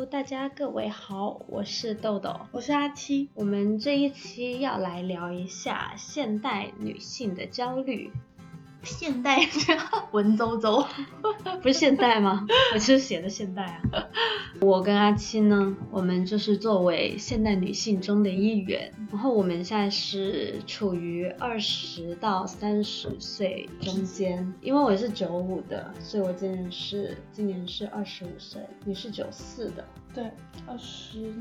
Hello，大家各位好，我是豆豆，我是阿七。我们这一期要来聊一下现代女性的焦虑。现代文绉绉，不是现代吗？我就是写的现代啊。我跟阿七呢，我们就是作为现代女性中的一员，然后我们现在是处于二十到三十岁中间。因为我是九五的，所以我今年是今年是二十五岁。你是九四的，对，二十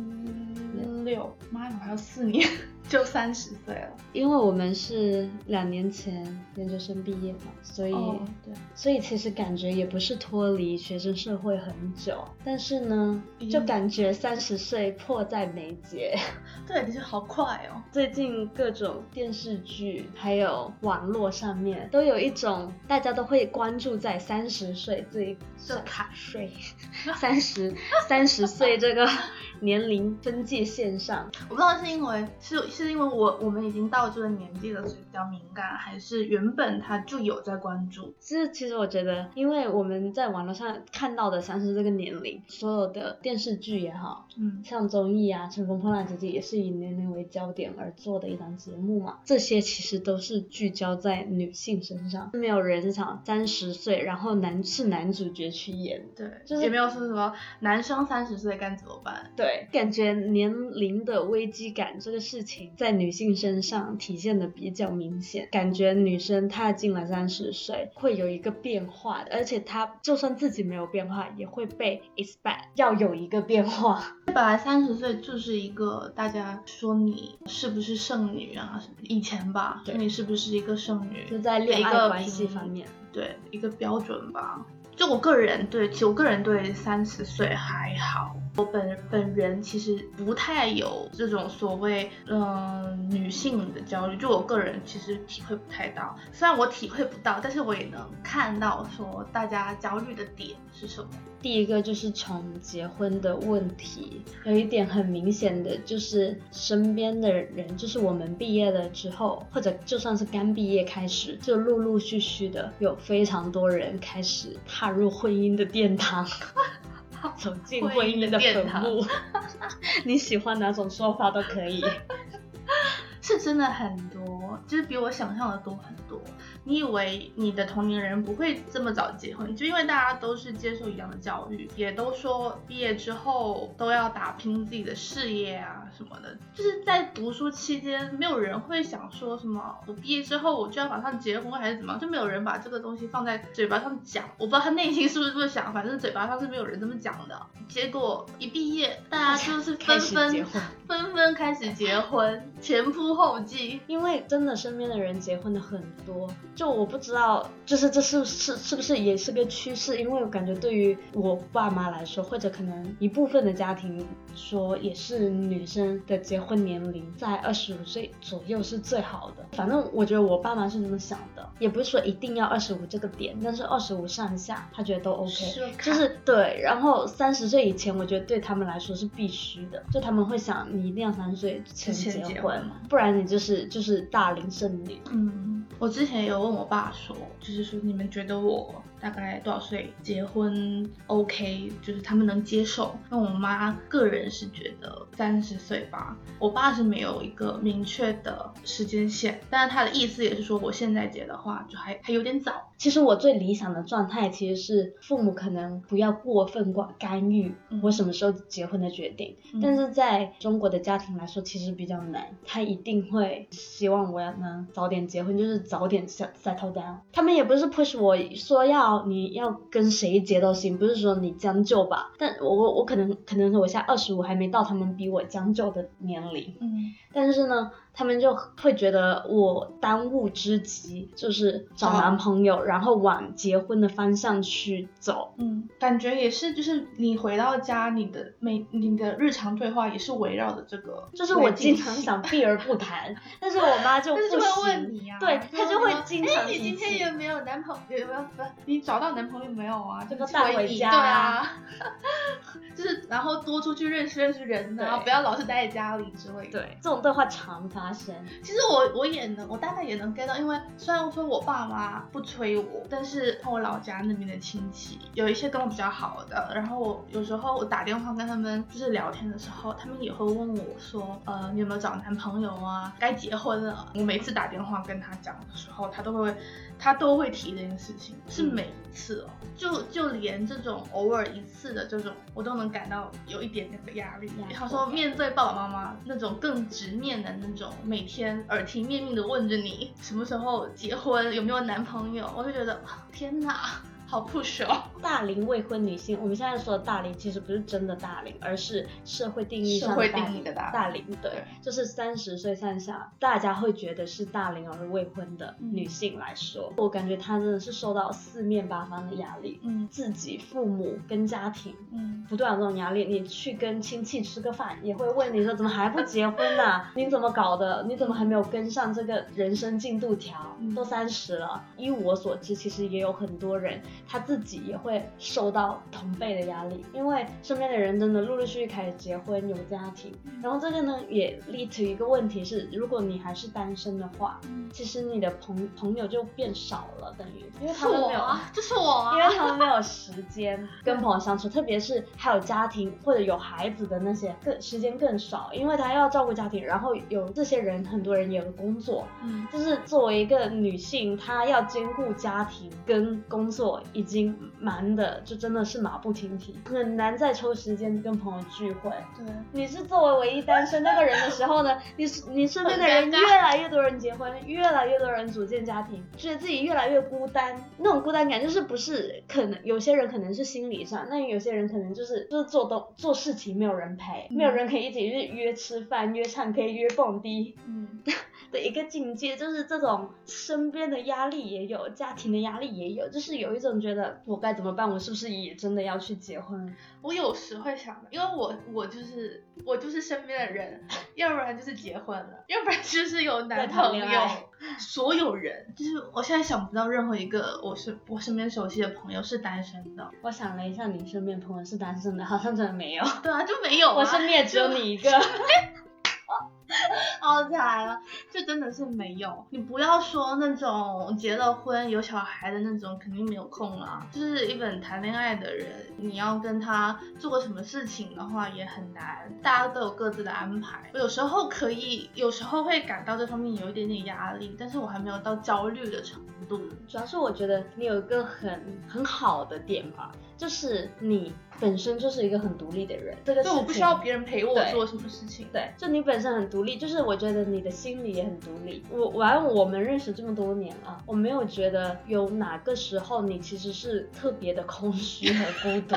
六。妈呀，我还有四年 就三十岁了。因为我们是两年前研究生毕业嘛。所以，对，所以其实感觉也不是脱离学生社会很久，但是呢，就感觉三十岁迫在眉睫。对，其实好快哦。最近各种电视剧还有网络上面都有一种大家都会关注在三十岁这一这卡税，三十三十所以这个年龄分界线上。我不知道是因为是是因为我我们已经到这个年纪了，所以比较敏感，还是原本他就。有在关注，其实其实我觉得，因为我们在网络上看到的像是这个年龄，所有的电视剧也好，嗯，像综艺啊，《乘风破浪姐姐》也是以年龄为焦点而做的一档节目嘛，这些其实都是聚焦在女性身上，没有人想三十岁，然后男是男主角去演，对，就是也没有说什么男生三十岁该怎么办，对，感觉年龄的危机感这个事情在女性身上体现的比较明显，感觉女生踏进了。三十岁会有一个变化的，而且她就算自己没有变化，也会被 expect 要有一个变化。本来三十岁就是一个大家说你是不是剩女啊？以前吧，说你是不是一个剩女？就在恋爱关系方面，对一个标准吧。就我个人对，其实我个人对三十岁还好。我本本人其实不太有这种所谓嗯女性的焦虑，就我个人其实体会不太到。虽然我体会不到，但是我也能看到说大家焦虑的点是什么。第一个就是从结婚的问题，有一点很明显的就是身边的人，就是我们毕业了之后，或者就算是刚毕业开始，就陆陆续续的有非常多人开始踏入婚姻的殿堂。走进婚姻的坟墓，你喜欢哪种说法都可以，是真的很多，就是比我想象的多很多。你以为你的同龄人不会这么早结婚，就因为大家都是接受一样的教育，也都说毕业之后都要打拼自己的事业啊什么的。就是在读书期间，没有人会想说什么我毕业之后我就要马上结婚还是怎么，就没有人把这个东西放在嘴巴上讲。我不知道他内心是不是这么想，反正嘴巴上是没有人这么讲的。结果一毕业，大家就是纷纷纷纷开始结婚，前仆后继，因为真的身边的人结婚的很多。就我不知道，就是这是是是不是也是个趋势？因为我感觉对于我爸妈来说，或者可能一部分的家庭说，也是女生的结婚年龄在二十五岁左右是最好的。反正我觉得我爸妈是这么想的，也不是说一定要二十五这个点，但是二十五上下他觉得都 OK，就是对。然后三十岁以前，我觉得对他们来说是必须的，就他们会想你一定要三十岁前结婚，不然你就是就是大龄剩女。嗯，我之前有。问我爸说，就是说你们觉得我大概多少岁结婚 OK，就是他们能接受。那我妈个人是觉得三十岁吧。我爸是没有一个明确的时间线，但是他的意思也是说，我现在结的话就还还有点早。其实我最理想的状态其实是父母可能不要过分管干预我什么时候结婚的决定，但是在中国的家庭来说其实比较难，他一定会希望我要能早点结婚，就是早点下。settle down，他们也不是 push 我说要你要跟谁结都行，不是说你将就吧。但我我我可能可能我现在二十五还没到他们逼我将就的年龄，嗯，但是呢。他们就会觉得我当务之急就是找男朋友，然后往结婚的方向去走。嗯，感觉也是，就是你回到家，你的每你的日常对话也是围绕着这个。就是我经常想避而不谈，但是我妈就不会问你啊，对，她就会经常。哎，你今天有没有男朋友？有没有？不，你找到男朋友没有啊？这个带回家。对啊。就是然后多出去认识认识人，然后不要老是待在家里之类的。对，这种对话常常。发生。其实我我也能，我大概也能 get 到，因为虽然说我爸妈不催我，但是我老家那边的亲戚有一些跟我比较好的，然后我有时候我打电话跟他们就是聊天的时候，他们也会问我说，呃，你有没有找男朋友啊？该结婚了。我每次打电话跟他讲的时候，他都会他都会提这件事情，是每一次哦，就就连这种偶尔一次的这种，我都能感到有一点点的压力。他说面对爸爸妈妈那种更直面的那种，每天耳提面命的问着你什么时候结婚，有没有男朋友，我就觉得天哪。好 push 哦！大龄未婚女性，我们现在说的大龄其实不是真的大龄，而是社会定义上大大龄。对，就是三十岁上下，大家会觉得是大龄而未婚的女性来说，我感觉她真的是受到四面八方的压力，嗯，自己父母跟家庭，嗯，不断有这种压力。你去跟亲戚吃个饭，也会问你说怎么还不结婚呢？你怎么搞的？你怎么还没有跟上这个人生进度条？都三十了。依我所知，其实也有很多人。他自己也会受到同辈的压力，因为身边的人真的陆陆续续开始结婚有家庭，然后这个呢也 lead to 一个问题是，如果你还是单身的话，其实你的朋朋友就变少了，等于因为他们没有，就是我，啊因为他们没有 时间跟朋友相处，特别是还有家庭或者有孩子的那些更时间更少，因为他要照顾家庭，然后有这些人很多人也有工作，嗯，就是作为一个女性，她要兼顾家庭跟工作。已经忙的就真的是马不停蹄，很难再抽时间跟朋友聚会。对，你是作为唯一单身那个人的时候呢，你你身边的人越来越多人结婚，越来越多人组建家庭，觉得自己越来越孤单。那种孤单感就是不是可能有些人可能是心理上，那有些人可能就是就是做东做事情没有人陪，没有人可以一起去约吃饭、约唱 K、约蹦迪。嗯。的一个境界，就是这种身边的压力也有，家庭的压力也有，就是有一种觉得我该怎么办？我是不是也真的要去结婚？我有时会想，因为我我就是我就是身边的人，要不然就是结婚了，要不然就是有男朋友。所有人就是我现在想不到任何一个我是我身边熟悉的朋友是单身的。我想了一下，你身边朋友是单身的，好像真的没有。对啊，就没有。我身边也只有你一个。好惨啊！就真的是没有。你不要说那种结了婚有小孩的那种，肯定没有空了。就是一本谈恋爱的人，你要跟他做什么事情的话也很难。大家都有各自的安排，我有时候可以，有时候会感到这方面有一点点压力，但是我还没有到焦虑的程度。主要是我觉得你有一个很很好的点吧。就是你本身就是一个很独立的人，这个我不需要别人陪我做什么事情。对，就你本身很独立，就是我觉得你的心里也很独立。我完，我们认识这么多年了，我没有觉得有哪个时候你其实是特别的空虚和孤独。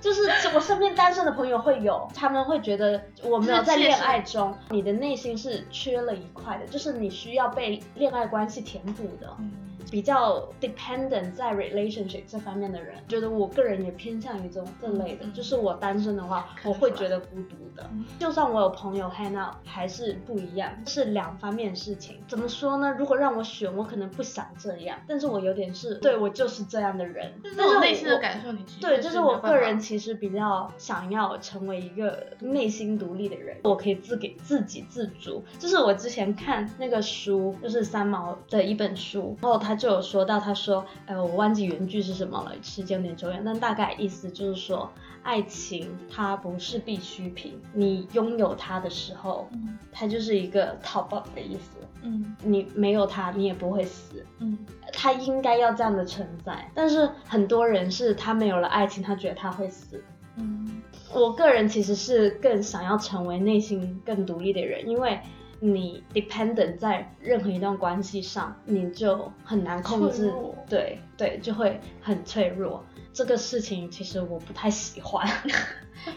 就是我身边单身的朋友会有，他们会觉得我没有在恋爱中，你的内心是缺了一块的，就是你需要被恋爱关系填补的。比较 dependent 在 relationship 这方面的人，觉得我个人也偏向于这种这类的。就是我单身的话，我会觉得孤独的。就算我有朋友 hang out，还是不一样，是两方面事情。怎么说呢？如果让我选，我可能不想这样，但是我有点是对我就是这样的人。但是内心的感受，你对，就是我个人其实比较想要成为一个内心独立的人，我可以自给自给自足。就是我之前看那个书，就是三毛的一本书，然后他。就有说到，他说，呃，我忘记原句是什么了，时间有点久远，但大概意思就是说，爱情它不是必需品，你拥有它的时候，它就是一个 top up 的意思，嗯，你没有它，你也不会死，嗯，它应该要这样的存在，但是很多人是他没有了爱情，他觉得他会死，嗯，我个人其实是更想要成为内心更独立的人，因为。你 dependent 在任何一段关系上，你就很难控制，对对，就会很脆弱。这个事情其实我不太喜欢，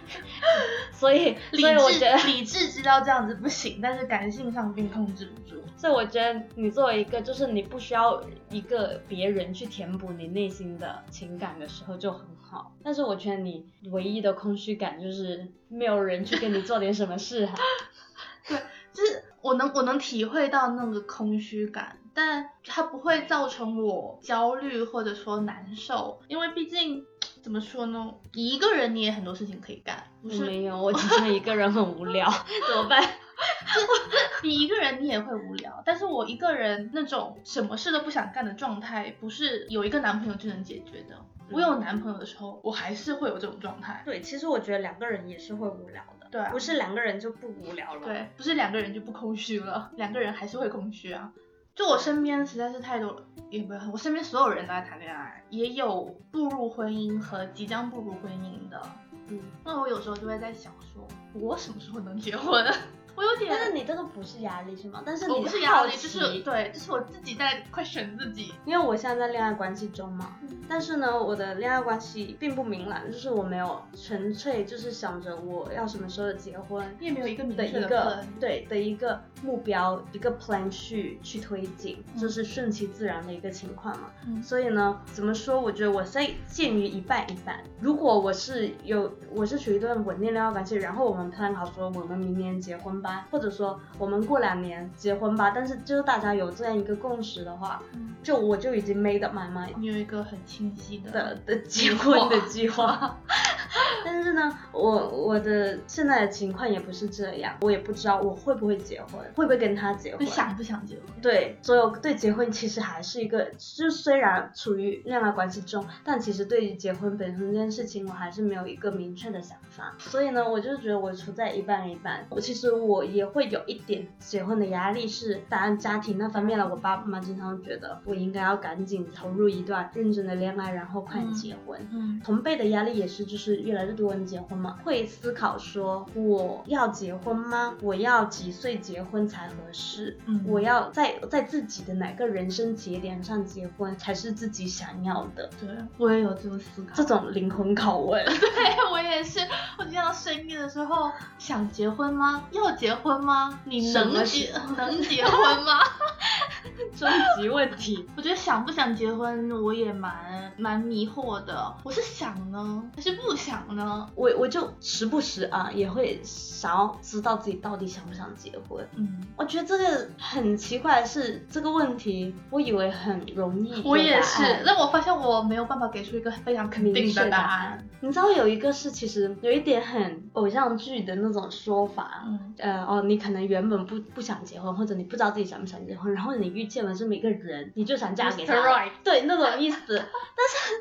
所以所以我觉得理智知道这样子不行，但是感性上并控制不住。所以我觉得你作为一个，就是你不需要一个别人去填补你内心的情感的时候就很好。但是我觉得你唯一的空虚感就是没有人去跟你做点什么事哈。对，就是。我能我能体会到那个空虚感，但它不会造成我焦虑或者说难受，因为毕竟怎么说呢，一个人你也很多事情可以干。没有，我只是一个人很无聊，怎么办？你一个人你也会无聊，但是我一个人那种什么事都不想干的状态，不是有一个男朋友就能解决的。我有男朋友的时候，我还是会有这种状态。对，其实我觉得两个人也是会无聊的。对啊不是两个人就不无聊了。，对，不是两个人就不空虚了，两个人还是会空虚啊。就我身边实在是太多了，也不是我身边所有人都在谈恋爱，也有步入婚姻和即将步入婚姻的。嗯，那我有时候就会在想说，我什么时候能结婚？我有点，但是你这个不是压力是吗？但是我你不是压力，就是对，就是我自己在 question 自己。因为我现在在恋爱关系中嘛，嗯但是呢，我的恋爱关系并不明朗，就是我没有纯粹就是想着我要什么时候结婚你也没有一个明的确的一个对的一个目标一个 plan 去去推进，嗯这是顺其自然的一个情况嘛。嗯所以呢，怎么说？我觉得我在介于一半一半。如果我是有我是处于一段稳定恋爱关系，然后我们 plan 好说我们明年结婚吧，或者说我们过两年结婚吧，但是就是大家有这样一个共识的话，嗯就我就已经 made up my mind 你有一个很清晰的的的结婚的计划。但是呢，我我的现在的情况也不是这样，我也不知道我会不会结婚，会不会跟他结婚就。想不想结婚？对，所有对结婚其实还是一个，就虽然处于恋爱关系中，但其实对于结婚本身这件事情，我还是没有一个明确的想法。所以呢，我就觉得我处在一半一半。我其实我也会有一点结婚的压力是，当然家庭那方面了，我爸爸妈经常觉得我应该要赶紧投入一段认真的恋爱，然后快点结婚。嗯同辈的压力也是，就是越来越多人结婚嘛，会思考说我要结婚吗？我要几岁结婚才合适？嗯我要在在自己的哪个人生节点上结婚才是自己想要的？对，我也有这种思考。这种灵魂拷问，对我也是，我今天到深夜的时候想结婚吗？要结婚吗？你能结能结婚吗？终极问题。我觉得想不想结婚，我也蛮蛮迷惑的。我是想呢，还是不想呢？我我就时不时啊也会想要知道自己到底想不想结婚。嗯，我觉得这个很奇怪的是，这个问题我以为很容易，我也是，但我发现我没有办法给出一个非常肯定的答案。你知道有一个是其实有一点很偶像剧的那种说法，嗯呃哦，你可能原本不不想结婚，或者你不知道自己想不想结婚，然后你遇见了这么一个人，你就想嫁给他. Right 对那种意思。但是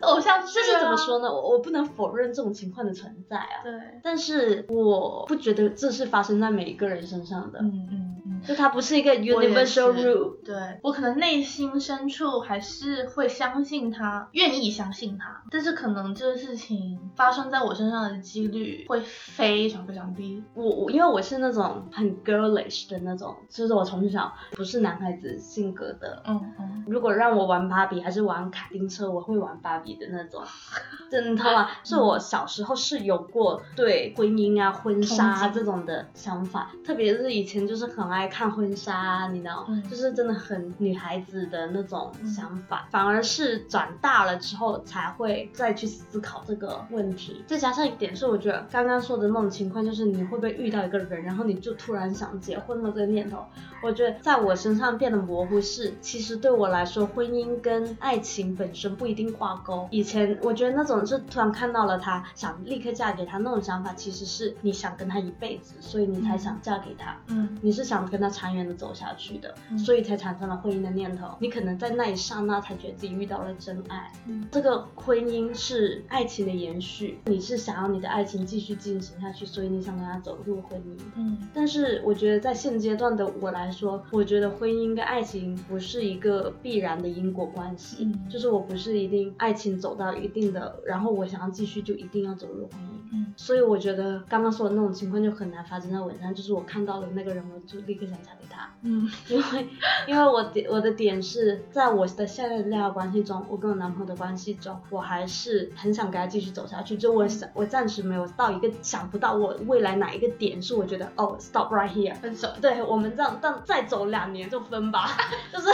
偶像剧、啊，这是怎么？说呢？我我不能否认这种情况的存在啊，对，但是我不觉得这是发生在每一个人身上的，嗯嗯嗯。就它不是一个 universal rule。对我可能内心深处还是会相信他，愿意相信他，但是可能这个事情发生在我身上的几率会非常非常低。我我因为我是那种很 girlish 的那种，就是我从小不是男孩子性格的。嗯嗯如果让我玩芭比还是玩卡丁车，我会玩芭比的那种，真的，吗？是我小时候是有过对婚姻啊、婚纱啊这种的想法，特别是以前就是很爱看婚纱啊，你知道，嗯就是真的很女孩子的那种嗯想法，反而是长大了之后才会再去思考这个问题。再加上一点是，我觉得刚刚说的那种情况，就是你会不会遇到一个人，然后你就突然想结婚了这个念头，我觉得在我身上变得模糊是，其实对我来说，婚姻跟爱情本身不一定挂钩。以前我觉得那种是突然看到了他，想立刻嫁给他那种想法，其实是你想跟他一辈子，所以你才想嫁给他。嗯你是想跟他长远的走下去的，嗯所以才产生了婚姻的念头。你可能在那一刹那才觉得自己遇到了真爱。嗯这个婚姻是爱情的延续，你是想要你的爱情继续进行下去，所以你想跟他走入婚姻。嗯但是我觉得在现阶段的我来说，我觉得婚姻跟爱情不是一个必然的因果关系，嗯就是我不是一定爱情走到一定的，然后我想要继续就一定要走入婚姻。嗯所以我觉得刚刚说的那种情况就很难发生在我身上，就是我看到了那个人，我就立刻想嫁给他，嗯因为 因为我点我的点是在我的现在的恋爱关系中，我跟我男朋友的关系中，我还是很想跟他继续走下去，就我想我暂时没有到一个想不到我未来哪一个点是我觉得哦 stop right here。分手。对我们这样，但再走两年就分吧，就是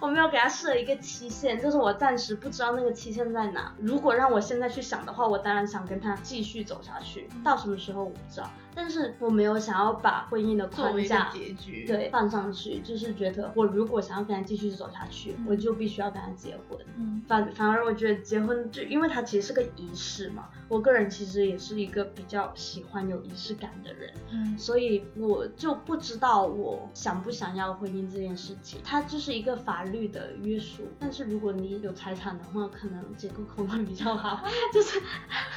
我没有给他设一个期限，就是我暂时不知道那个期限在哪。如果让我现在去想的话，我当然想跟他继续走走下去，到什么时候我不知道，但是我没有想要把婚姻的框架结局，，对放上去，就是觉得我如果想要跟他继续走下去，嗯我就必须要跟他结婚。嗯反反而我觉得结婚就因为它其实是个仪式嘛，我个人其实也是一个比较喜欢有仪式感的人，嗯所以我就不知道我想不想要婚姻这件事情，它就是一个法律的约束。但是如果你有财产的话，可能结个婚会比较好，就是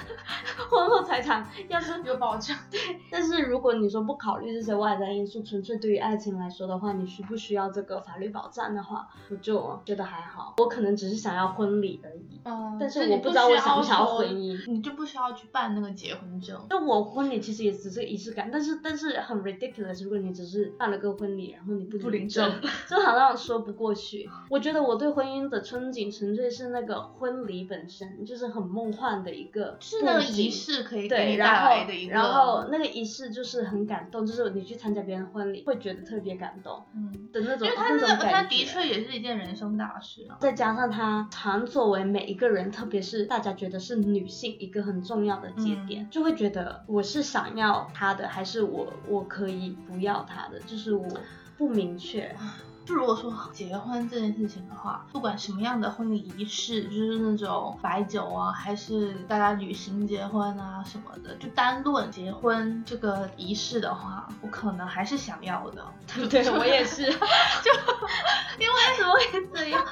婚后财产要是有保障。但是如果你说不考虑这些外在因素，纯粹对于爱情来说的话，你需不需要这个法律保障的话，我就觉得还好。我可能只是想要婚礼而已，嗯，但是我不知道我需想不想要婚姻你就不需要去办那个结婚证。那我婚礼其实也只是仪式感，但是但是很 ridiculous。如果你只是办了个婚礼，然后你不不领证证，就好像说不过去。我觉得我对婚姻的憧憬纯粹是那个婚礼本身，就是很梦幻的一个是那个仪式可以给对，你带然后来的一个，然后那个仪式就是很感动，就是你去参加别人婚礼会觉得特别感动嗯，的那种因为他那那个他。的确也是一件人生大事啊。再加上他常作为每一个人，特别是大家觉得是女性一个很重要的节点，嗯就会觉得我是想要他的，还是我我可以不要他的，就是我不明确。就如果说结婚这件事情的话，不管什么样的婚礼仪式，就是那种白酒啊，还是大家旅行结婚啊什么的，就单论结婚这个仪式的话，我可能还是想要的。对我也是，就因为怎么会这样？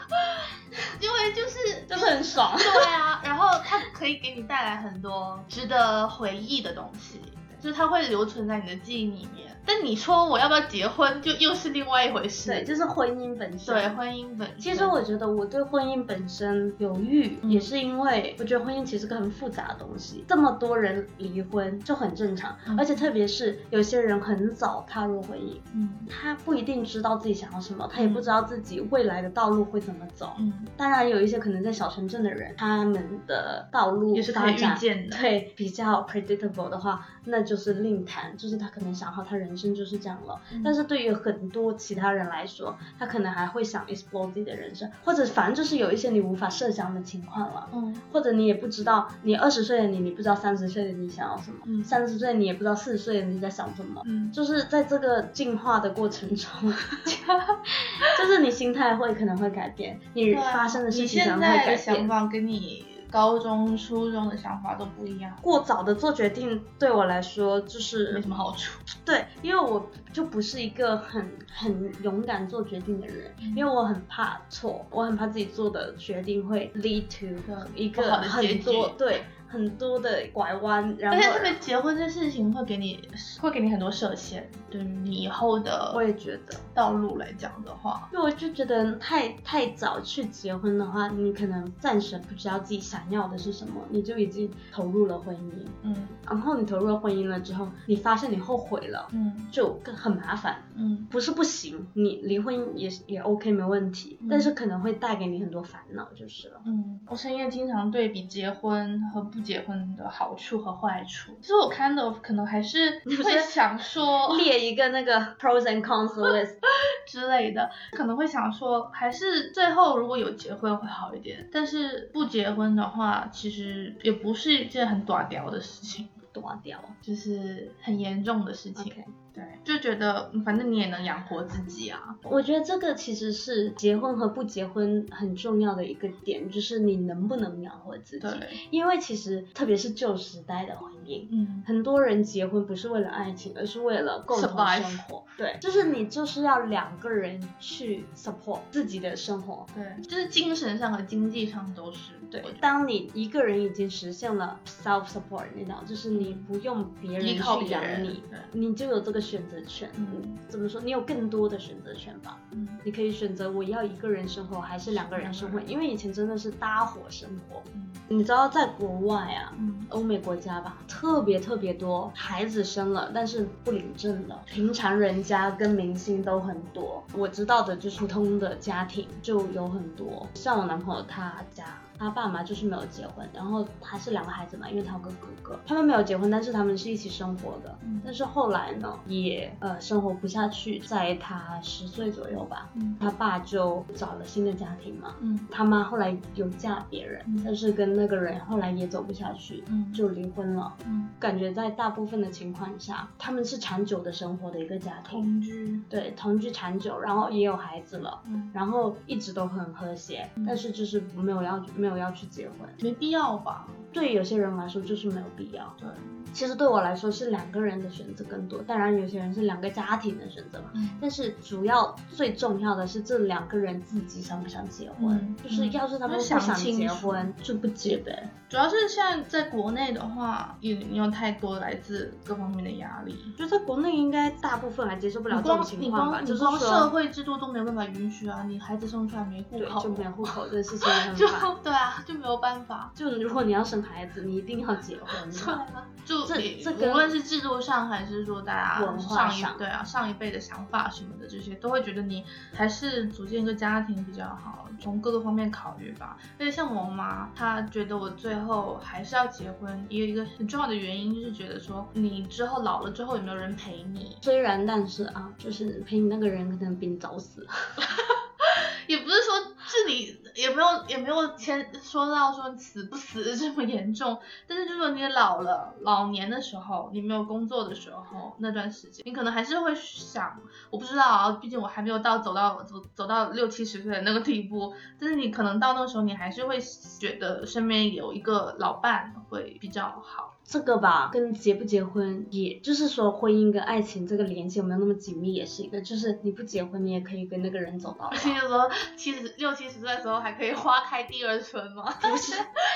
因为就是真的很爽。对啊，然后它可以给你带来很多值得回忆的东西，就是它会留存在你的记忆里面。但你说我要不要结婚，就又是另外一回事。对，就是婚姻本身。对婚姻本身。其实我觉得我对婚姻本身犹豫，嗯也是因为我觉得婚姻其实是个很复杂的东西，这么多人离婚就很正常，嗯而且特别是有些人很早踏入婚姻，嗯他不一定知道自己想要什么，他也不知道自己未来的道路会怎么走。嗯，当然，有一些可能在小城镇的人，他们的道路也是可以预见的对比较 predictable 的话，那就是另谈，就是他可能想好他人生就是这样了。嗯但是对于很多其他人来说，他可能还会想 explore 自己的人生，或者反正就是有一些你无法设想的情况了。嗯或者你也不知道，你二十岁的你，你不知道三十岁的你想要什么，嗯三十岁你也不知道四十岁的你在想什么，嗯就是在这个进化的过程中，就是你心态会可能会改变，你发生的事情可能会改现在的想变。法跟你高中、初中的想法都不一样，过早的做决定对我来说就是没什么好处。对，因为我就不是一个很很勇敢做决定的人，嗯。因为我很怕错，我很怕自己做的决定会 lead to 一个很多对很多的拐弯，然后而且特别结婚这事情会给你会给你很多设限，对于你以后的我也觉得。道路来讲的话，因为我就觉得太太早去结婚的话，你可能暂时不知道自己想要的是什么，你就已经投入了婚姻。嗯然后你投入了婚姻了之后，你发现你后悔了，嗯就更很麻烦。嗯不是不行，你离婚也也 OK 没问题，嗯但是可能会带给你很多烦恼就是了。嗯，我深夜经常对比结婚和不结婚的好处和坏处，其实我 kind of 可能还是会想说 列一个那个 pros and cons list，之类的，可能会想说，还是最后如果有结婚会好一点，但是不结婚的话，其实也不是一件很短屌的事情，多掉。就是很严重的事情。对，就觉得嗯反正你也能养活自己啊。我觉得这个其实是结婚和不结婚很重要的一个点，就是你能不能养活自己。对，因为其实特别是旧时代的婚姻，嗯很多人结婚不是为了爱情，而是为了共同生活。对，就是你就是要两个人去 support 自己的生活。对，就是精神上和经济上都是。对当你一个人已经实现了 self support，你知道，就是你不用别人去养你，你就有这个选择权。嗯怎么说？你有更多的选择权吧？嗯你可以选择我要一个人生活还是两个人生活，因为以前真的是搭伙生活。嗯你知道，在国外啊，嗯欧美国家吧，特别特别多孩子生了，但是不领证的，平常人家跟明星都很多。我知道的就是普通的家庭就有很多，像我男朋友他家。他爸妈就是没有结婚，然后他是两个孩子嘛，因为他有个哥哥，他们没有结婚，但是他们是一起生活的。嗯但是后来呢，也呃生活不下去，在他十岁左右吧，嗯他爸就找了新的家庭嘛。嗯他妈后来有嫁别人，嗯但是跟那个人后来也走不下去，嗯就离婚了。嗯，感觉在大部分的情况下，他们是长久的生活的一个家庭，同居，对，同居长久，然后也有孩子了，嗯，然后一直都很和谐，嗯但是就是没有要没有要去结婚。没必要吧？对有些人来说就是没有必要。对，其实对我来说是两个人的选择更多，当然有些人是两个家庭的选择嘛。嗯但是主要最重要的是这两个人自己想不想结婚，嗯就是要是他们不想结婚，就不结呗。主要是现在在国内的话，也没有太多来自各方面的压力。就在国内应该大部分还接受不了这种情况吧，你光社会制度都没有办法允许啊！你孩子生出来没户口，就没有户口这事情很就。对啊，就没有办法。就如果你要生孩子，你一定要结婚。对啊，就这这跟无论是制度上，还是说大家文化上一上对啊上一辈的想法什么的，这些都会觉得你还是组建一个家庭比较好，从各个方面考虑吧。因为像我妈，她觉得我最后还是要结婚，也有一个很重要的原因，就是觉得说你之后老了之后有没有人陪你，虽然但是啊，就是陪你那个人可能比你早死。也不是说这里也没有也没有牵说到说死不死这么严重，但是就是你老了老年的时候，你没有工作的时候那段时间，你可能还是会想，我不知道啊，毕竟我还没有到走到走走到六七十岁的那个地步，但是你可能到那个时候，你还是会觉得身边有一个老伴会比较好。这个吧，跟结不结婚，也就是说婚姻跟爱情这个联系有没有那么紧密，也是一个。就是你不结婚，你也可以跟那个人走到老。就是说七十六七十岁的时候还可以花开第二春吗？不是，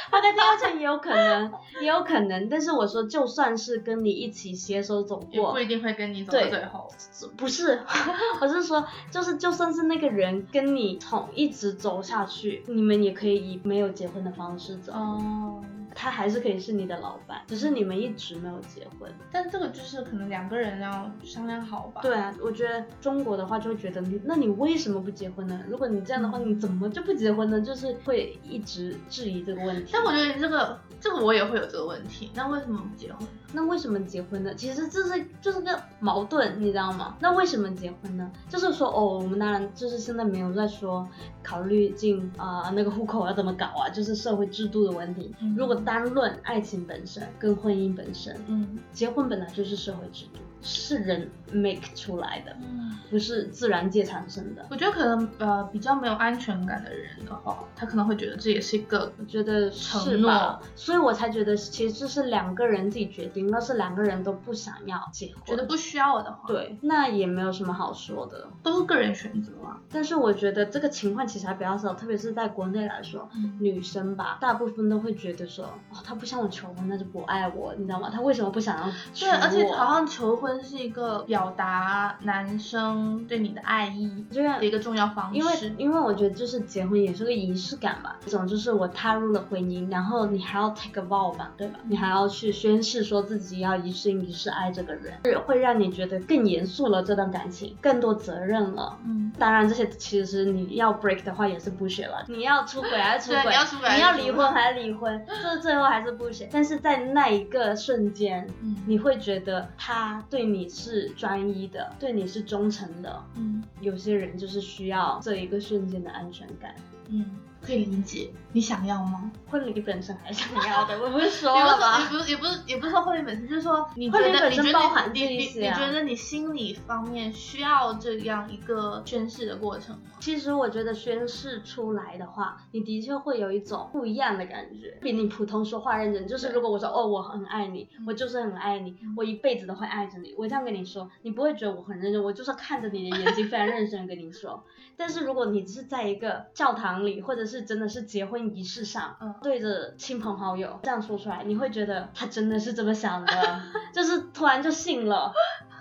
花开第二春也有可能，也有可能。但是我说，就算是跟你一起携手走过也不，一定会跟你走到最后。不是，我是说，就是就算是那个人跟你从一直走下去，你们也可以以没有结婚的方式走。哦。他还是可以是你的老板，只是你们一直没有结婚。但这个就是可能两个人要商量好吧。对啊，我觉得中国的话就会觉得你，那你为什么不结婚呢？如果你这样的话，你怎么就不结婚呢？就是会一直质疑这个问题。但我觉得你这个这个我也会有这个问题，那为什么不结婚？那为什么结婚呢？其实这是就是个矛盾，你知道吗？那为什么结婚呢？就是说哦，我们当然就是现在没有在说考虑进啊、那个户口要怎么搞啊，就是社会制度的问题。嗯如果单论爱情本身跟婚姻本身，嗯。结婚本来就是社会制度，是人 make 出来的，嗯，不是自然界产生的。我觉得可能呃比较没有安全感的人的话，他可能会觉得这也是一个我觉得是承吧诺？所以我才觉得其实这是两个人自己决定，那是两个人都不想要结婚，觉得不需要我的话，，对，那也没有什么好说的。都是个人选择啊。但是我觉得这个情况其实还比较少，特别是在国内来说，嗯女生吧，大部分都会觉得说，哦，他不向我求婚，那就不爱我，你知道吗？他为什么不想要对，而且好像求婚是一个表达男生对你的爱意这样的一个重要方式。因为因为我觉得就是结婚也是个仪式感吧，这种就是我踏入了婚姻，然后你还要 take a vow 吧，对吧？你还要去宣誓说自己要一生一世爱这个人，是会让你觉得更严肃了这段感情，更多责任了。嗯，当然，这些其实你要 break 的话也是不学了。你要出轨还是出轨？你要出轨还是你要离婚还是离婚？这最后还是不学。但是在那一个瞬间，嗯你会觉得他对你是专一的，对你是忠诚的。嗯有些人就是需要这一个瞬间的安全感。嗯，可以理解。你想要吗？婚礼本身还是你要的，我不是说也了不是，也？不是，也不是，也不是说婚礼本身，就是说你觉得你觉得你你你觉得你心理方面需要这样一个宣誓的过程吗？其实我觉得宣誓出来的话，你的确会有一种不一样的感觉，比你普通说话认真。就是如果我说哦我很爱你，我就是很爱你，我一辈子都会爱着你，我这样跟你说，你不会觉得我很认真，我就是看着你的眼睛非常认真的跟你说。但是如果你是在一个教堂里，或者是真的是结婚仪式上，嗯。对着亲朋好友这样说出来，你会觉得他真的是这么想的，就是突然就信了。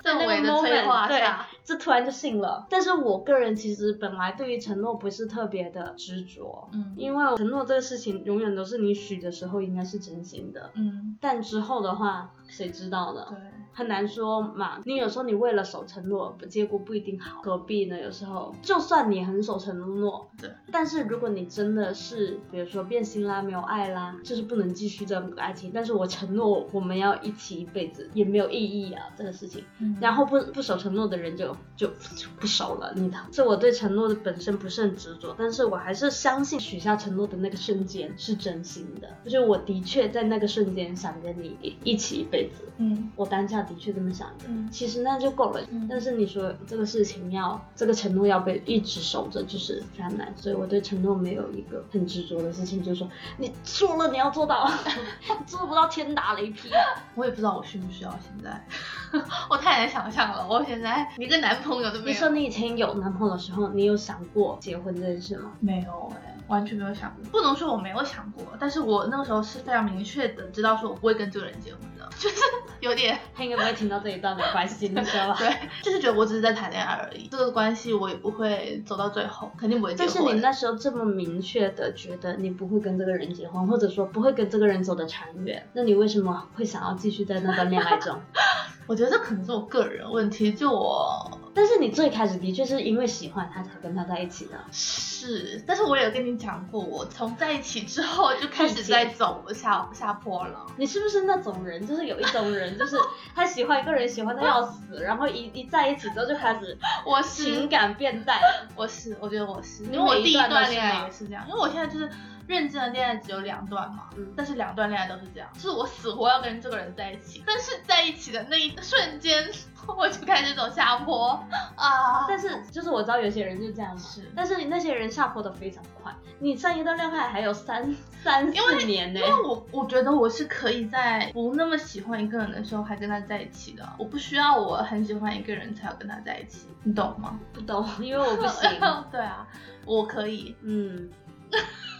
在那个 moment，对这突然就信了。但是我个人其实本来对于承诺不是特别的执着，嗯。因为承诺这个事情永远都是你许的时候应该是真心的，嗯，但之后的话谁知道呢？对，很难说嘛。你有时候你为了守承诺，结果不一定好，何必呢？有时候就算你很守承诺，对，但是如果你真的是，比如说变心啦，没有爱啦，就是不能继续这个爱情，但是我承诺我们要一起一辈子，也没有意义啊，这个事情。嗯然后不不守承诺的人就就就不守了，你的这我对承诺的本身不是很执着，但是我还是相信许下承诺的那个瞬间是真心的，就是我的确在那个瞬间想跟你一一起一辈子，嗯我当下的确这么想的。嗯其实那就够了，嗯但是你说这个事情要这个承诺要被一直守着，就是非常难。所以我对承诺没有一个很执着的事情，就是说你说了你要做到，做不到天打雷劈。我也不知道我需不需要现在，我太难想象了，我现在一个男朋友都没有。你说你以前有男朋友的时候，你有想过结婚这件事吗？没有哎、完全没有想过。不能说我没有想过，但是我那个时候是非常明确的知道说我不会跟这个人结婚的，就 是有点他应该不会听到这一段，没关系，你知道吧？对，就是觉得我只是在谈恋爱而已，这个关系我也不会走到最后，肯定不会结但。是你那时候这么明确的觉得你不会跟这个人结婚，或者说不会跟这个人走得长远，那你为什么会想要继续在那段恋爱中？我觉得这可能是我个人问题，就我但是你最开始的确是因为喜欢他才跟他在一起的。是，但是我有跟你讲过，我从在一起之后就开始在走下下坡了。你是不是那种人？就是有一种人，就是他喜欢一个人，喜欢的要死，然后一一在一起之后就开始我是，情感变淡。我是，我觉得我是，因为我第一段恋爱也是这样，因为我现在就是认真的恋爱只有两段嘛，嗯但是两段恋爱都是这样，就是我死活要跟这个人在一起，但是在一起的那一瞬间，我就开始走下坡啊。但是就是我知道有些人就这样嘛，是但是你那些人下坡的非常快，你上一段恋爱还有三三四年呢因。为我我觉得我是可以在不那么喜欢一个人的时候还跟他在一起的，我不需要我很喜欢一个人才要跟他在一起，你懂吗？不懂，因为我不行。对啊，我可以。嗯，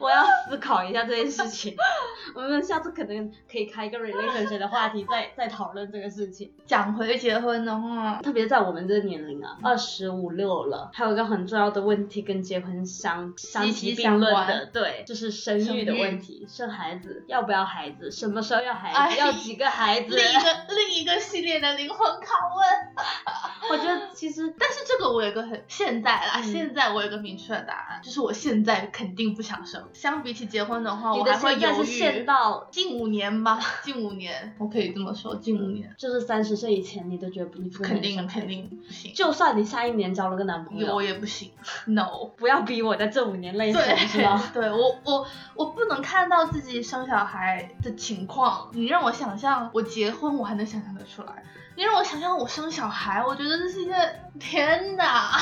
我要思考一下这件事情。我们下次可能可以开一个 relationship 的话题，再再讨论这个事情。讲回结婚的话，特别在我们这个年龄啊，二十五六了，还有一个很重要的问题跟结婚相相息提并论的关，对，就是生育的问题，生孩子要不要孩子，什么时候要孩 哎子，要几个孩子。另一个另一个系列的灵魂拷问。我觉得其实但是这个我有个很现在啦，嗯现在我有个明确的答案，就是我现在肯定不想生。相比起结婚的话，我还会犹豫限豫。到，近五年吧，近五年，我可以这么说，近五年，就是三十岁以前，你都觉得不你不肯定肯定不行，就算你下一年交了个男朋友我，也不行，no。不要逼我在这五年内生，对是吗？对我我我不能看到自己生小孩的情况，你让我想象我结婚，我还能想象得出来。你让我想象我生小孩，我觉得这是一件天哪！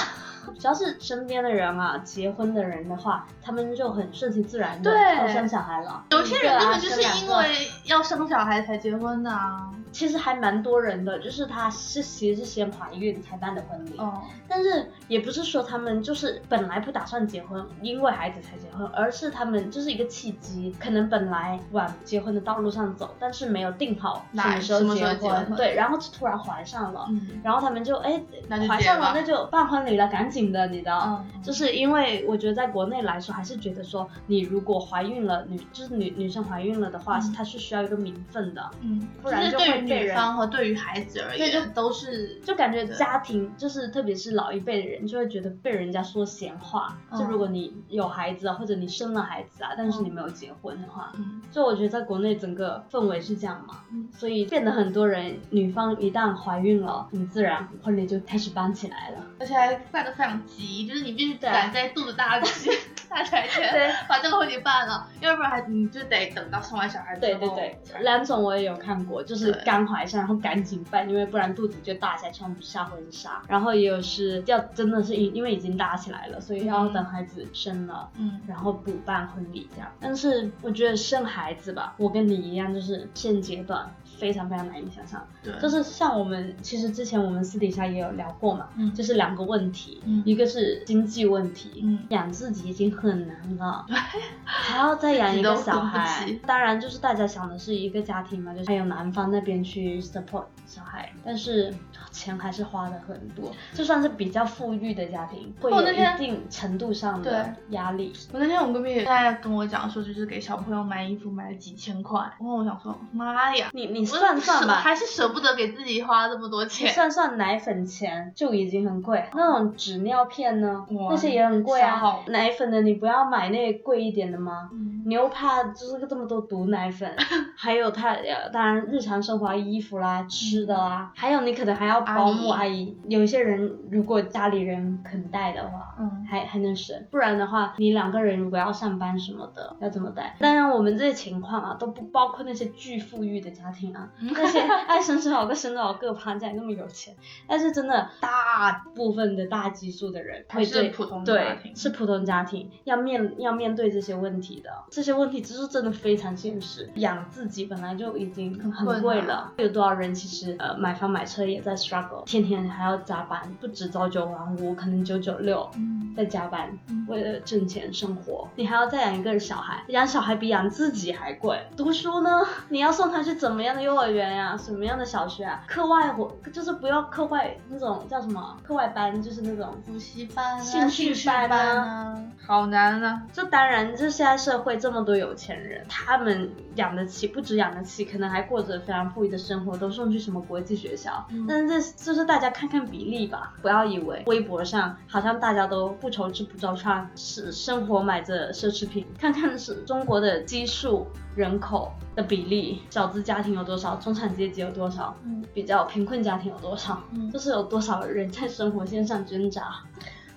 只要是身边的人啊，结婚的人的话，他们就很顺其自然的要生小孩了。有些人根本就是因为要生小孩才结婚的啊。其实还蛮多人的，就是她是其实是先怀孕才办的婚礼，哦，但是也不是说他们就是本来不打算结婚，因为孩子才结婚，而是他们就是一个契机，可能本来往结婚的道路上走，但是没有定好什哪么时候结婚。对，然后就突然怀上了，嗯。然后他们就哎怀上了，那就办婚礼了，赶紧的，你知道。嗯，就是因为我觉得在国内来说，还是觉得说你如果怀孕了，女就是女女生怀孕了的话，嗯。她是需要一个名分的，嗯，不然就就是女方和对于孩子而对就言都是就感觉家庭就是特别是老一辈的人，就会觉得被人家说闲话。嗯。就如果你有孩子啊，或者你生了孩子啊，但是你没有结婚的话，嗯。就我觉得在国内整个氛围是这样嘛，嗯。所以变得很多人女方一旦怀孕了，很自然婚礼就开始办起来了。而且还办得非常急，就是你必须赶在肚子大之 大起来前对。把这个婚礼办了，要不然还你就得等到生完小孩之后。对对对，两种我也有看过，就是对刚怀上，然后赶紧办，因为不然肚子就大起来，穿不下婚纱。然后也有是要真的是因因为已经大起来了，所以要等孩子生了。嗯然后补办婚礼这样，但是我觉得生孩子吧，我跟你一样，就是现阶段非常非常难以想象。对，就是像我们其实之前我们私底下也有聊过嘛，嗯就是两个问题，嗯一个是经济问题，嗯养自己已经很难了，对还要再养一个小孩。当然，就是大家想的是一个家庭嘛，就是还有男方那边去 support 小孩，但是钱还是花的很多。就算是比较富裕的家庭，会有一定程度上的压力。我那天我闺蜜在跟我讲说，就是给小朋友买衣服买了几千块，然后我想说，妈呀，你你算算吧，还是舍不得给自己花这么多钱。算算奶粉钱就已经很贵，那种纸尿片呢，那些也很贵啊。奶粉的你不要买那贵一点的吗？你又怕就是这么多毒奶粉，还有他当然日常生活衣服啦、吃的啦，还有你可能还要保姆阿姨。有些人如果家里人肯带的话，嗯，还还能省。不然的话，你两个人如果要上班什么的，要怎么带？当然我们这些情况啊，都不包括那些巨富裕的家庭啊，那些爱生多少个生多少个，怕家里那么有钱。但是真的大部分的大基数的人会对普通对是普通家庭要面要面对这些问题的。这些问题就是真的非常现实，养自己本来就已经很贵了，有多少人其实呃买房买车也在 struggle，天天还要加班，不止朝九晚五，可能九九六，在加班为了挣钱生活，你还要再养一个小孩，养小孩比养自己还贵。读书呢，你要送他去怎么样的幼儿园呀，什么样的小学啊？课外活就是不要课外那种叫什么课外班，就是那种补习班、兴趣班啊，好难啊！就当然，就现在社会这。这么多有钱人，他们养得起，不止养得起，可能还过着非常富裕的生活，都送去什么国际学校。但是这就是大家看看比例吧，不要以为微博上好像大家都不愁吃不着穿，是生活买着奢侈品。看看是中国的基数人口的比例，小资家庭有多少，中产阶级有多少，比较贫困家庭有多少，就是有多少人在生活线上挣扎。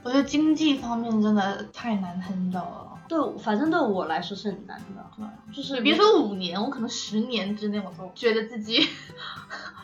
我觉得经济方面真的太难 handle 了。对，反正对我来说是很难的。对，就是你别说五年，我可能十年之内我都觉得自己。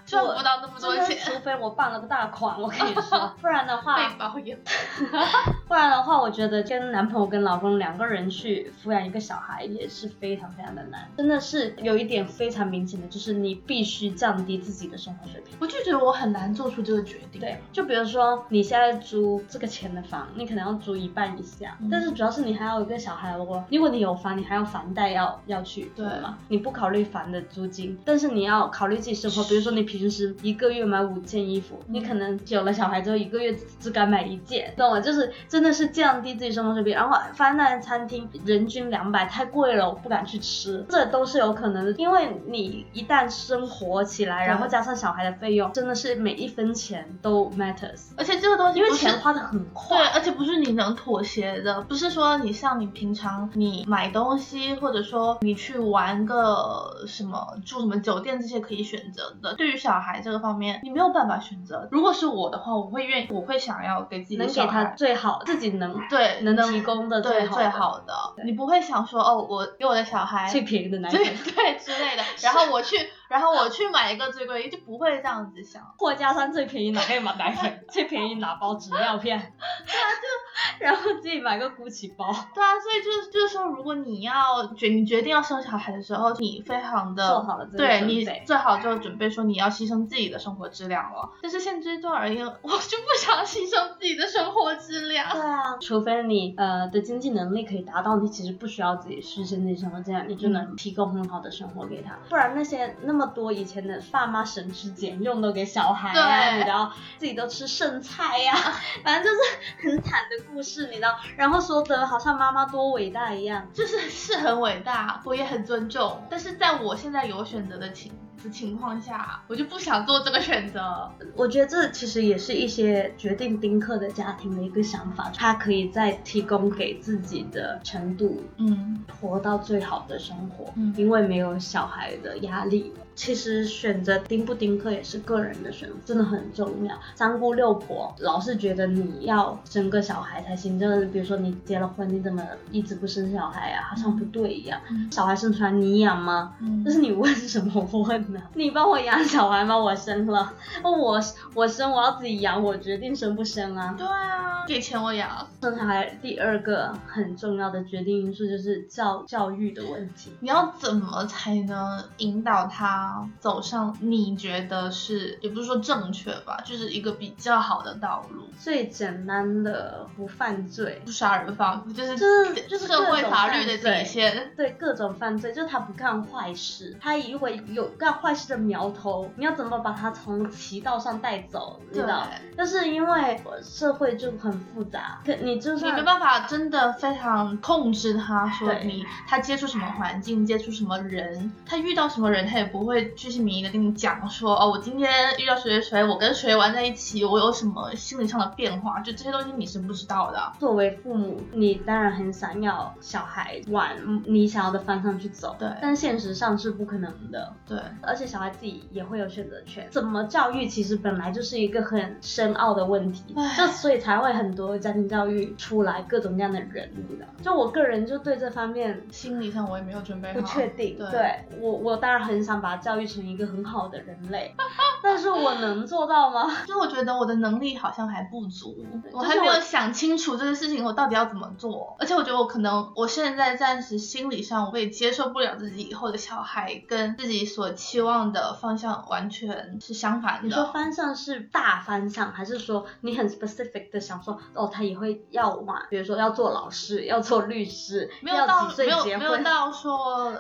赚不到那么多钱，除非我办了个大款，我跟你说，不然的话，被包养。不然的话，我觉得跟男朋友跟老公两个人去抚养一个小孩也是非常非常的难，真的是有一点非常明显的，就是你必须降低自己的生活水平。我就觉得我很难做出这个决定。对，就比如说你现在租这个钱的房，你可能要租一半以下，但是主要是你还有一个小孩，如果如果你有房，你还有房贷要要去，对吗？你不考虑房的租金，但是你要考虑自己生活，比如说你平。平时一个月买五件衣服，你可能有了小孩之后一个月只敢买一件，懂吗？就是真的是降低自己生活水平。然后翻那餐厅人均两百太贵了，我不敢去吃，这都是有可能的。因为你一旦生活起来，然后加上小孩的费用，真的是每一分钱都 matters。而且这个东西因为钱花的很快，对，而且不是你能妥协的，不是说你像你平常你买东西，或者说你去玩个什么住什么酒店这些可以选择的，对于。小孩这个方面，你没有办法选择。如果是我的话，我会愿意，我会想要给自己能给他最好，自己能对能提供的最最好的。你不会想说哦，我给我的小孩最便宜的奶粉，对之类的，然后我去。然后我去买一个最贵，就不会这样子想。货架上最便宜哪个买奶粉？最便宜哪包纸尿片？对啊，就然后自己买个 GUCCI 包。对啊，所以就是就是说，如果你要决你决定要生小孩的时候，你非常的做好了对你最好就准备说你要牺牲自己的生活质量了。但是现阶段而言，我就不想牺牲自己的生活质量。对啊，除非你呃的经济能力可以达到，你其实不需要自己牺牲自己生活，这样你就能提供很好的生活给他。不然那些那。那么多以前的爸妈省吃俭用都给小孩啊，你知道，自己都吃剩菜呀，反正就是很惨的故事，你知道。然后说的好像妈妈多伟大一样，就是是很伟大，我也很尊重。但是在我现在有选择的情的情况下，我就不想做这个选择。我觉得这其实也是一些决定丁克的家庭的一个想法，他可以在提供给自己的程度，嗯，活到最好的生活，嗯，因为没有小孩的压力。其实选择丁不丁克也是个人的选择，真的很重要。三姑六婆老是觉得你要生个小孩才行，就是比如说你结了婚，你怎么一直不生小孩啊？好像不对一样。小孩生出来你养吗？这是你问什么我问呢？你帮我养小孩吗？我生了，我我生我要自己养，我决定生不生啊？对啊，给钱我养。生小孩第二个很重要的决定因素就是教教育的问题，你要怎么才能引导他？走上你觉得是，也不是说正确吧，就是一个比较好的道路。最简单的不犯罪，不杀人放火，就是就是就是社会法律的底线。对各种犯罪，就是他不干坏事。他如果有干坏事的苗头，你要怎么把它从歧道上带走，你知道？对但是因为社会就很复杂，可你就你没办法真的非常控制他，说你他接触什么环境，接触什么人，他遇到什么人，他也不会居心民意的跟你讲说，哦，我今天遇到谁谁谁，我跟谁玩在一起，我有什么心理上的变化，就这些东西你是不知道的。作为父母，你当然很想要小孩往你想要的方向去走，对但现实上是不可能的。对，而且小孩自己也会有选择权。怎么教育其实本来就是一个很深奥的问题，就所以才会很多家庭教育出来各种各样的人，你知道？就我个人就对这方面心理上我也没有准备好。不确定。对对我，我当然很想把他教育成一个很好的人类，但是我能做到吗？就我觉得我的能力好像还不足，我还没有想清楚这个事情我到底要怎么做。而且我觉得我可能我现在暂时心理上我也接受不了自己以后的小孩跟自己所期望的方向完全是相反的。你说方向是大方向，还是说你很 specific 的想说，哦，他也会要往，比如说要做老师，要做律师，没有到没有没有，到说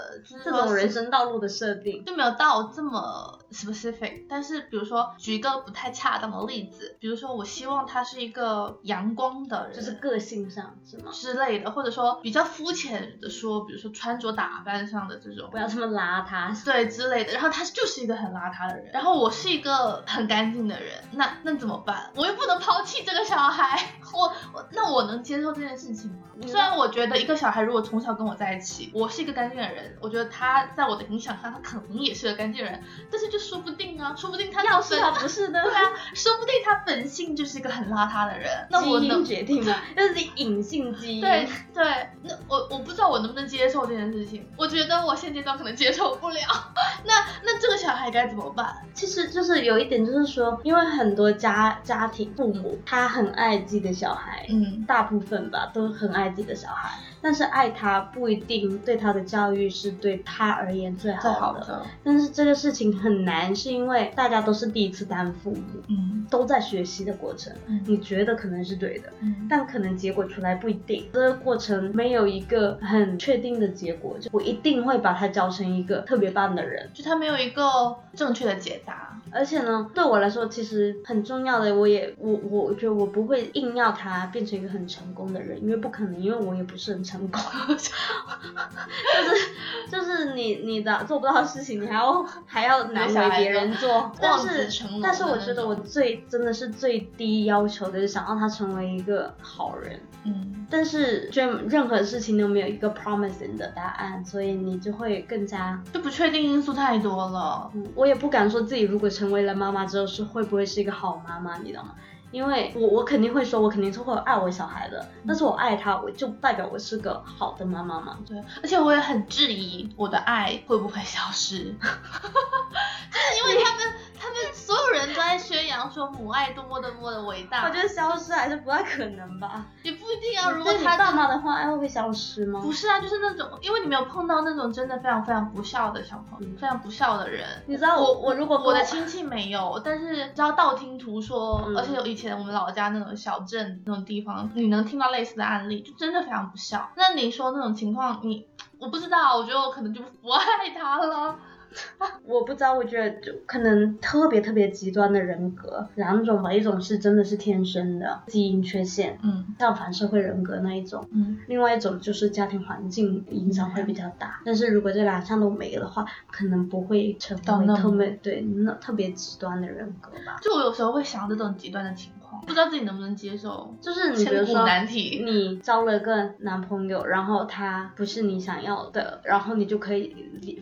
这种人生道路的设定。就没有到这么 specific，但是比如说举一个不太恰当的例子，比如说我希望他是一个阳光的人，就是个性上是吗？之类的，或者说比较肤浅的说，比如说穿着打扮上的这种不。要这么邋遢。对之类的，然后他就是一个很邋遢的人，然后我是一个很干净的人，那那怎么办？我又不能抛弃这个小孩，我我那我能接受这件事情吗？你虽然我觉得一个小孩如果从小跟我在一起，我是一个干净的人，我觉得他在我的影响下，他可能也是个干净人，但是就说不定啊，说不定他要是本他不是的？对啊，说不定他本性就是一个很邋遢的人，那我基能因决定吗，那是隐性基因。对对，那我我不知道我能不能接受这件事情，我觉得我现阶段可能接受不了。那那这个小孩该怎么办？其实就是有一点，就是说，因为很多家家庭父母他很爱自己的小孩，嗯，大部分吧都很爱自己的小孩，但是爱他不一定对他的教育是对他而言最好的。好的，但是这个事情很难，是因为大家都是第一次当父母，嗯都在学习的过程。嗯你觉得可能是对的，嗯，但可能结果出来不一定。这个过程没有一个很确定的结果，就我一定会把他教成一个特别棒的人。就他没有一个正确的解答。而且呢，对我来说其实很重要的，我也我我觉得我不会硬要他变成一个很成功的人，因为不可能，因为我也不是很成功。就是就是你你的做不到的事情，你还要还要难为别人做，但是但是我觉得我最真的是最低要求的，是想让他成为一个好人。嗯，但是就任何事情都没有一个 promising 的答案，所以你就会更加就不确定因素太多了。嗯，我也不敢说自己如果成为了妈妈之后是会不会是一个好妈妈，你知道吗？因为我我肯定会说，我肯定是会爱我小孩的，但是我爱他，我就代表我是个好的妈妈嘛。对，而且我也很质疑我的爱会不会消失，就是因为他们他们所有人都在宣扬说母爱多么多么的伟大，我觉得消失还是不太可能吧。也不一定啊。如果你他爸妈的话，爱会不会消失吗？不是啊，就是那种，因为你没有碰到那种真的非常非常不孝的小朋友，嗯非常不孝的人。你知道我我如果我的亲戚没有，但是知道道听途说，嗯而且有以前我们老家那种小镇那种地方，你能听到类似的案例，就真的非常不孝。那你说那种情况，你我不知道，我觉得我可能就不爱他了。我不知道，我觉得就可能特别特别极端的人格两种吧，一种是真的是天生的基因缺陷，嗯像反社会人格那一种。嗯，另外一种就是家庭环境影响会比较大，但是如果这两项都没的话，可能不会成为特别对那特别极端的人格吧。就我有时候会想这种极端的情况，不知道自己能不能接受。就是你比如说，难题你交了个男朋友，然后他不是你想要的，然后你就可以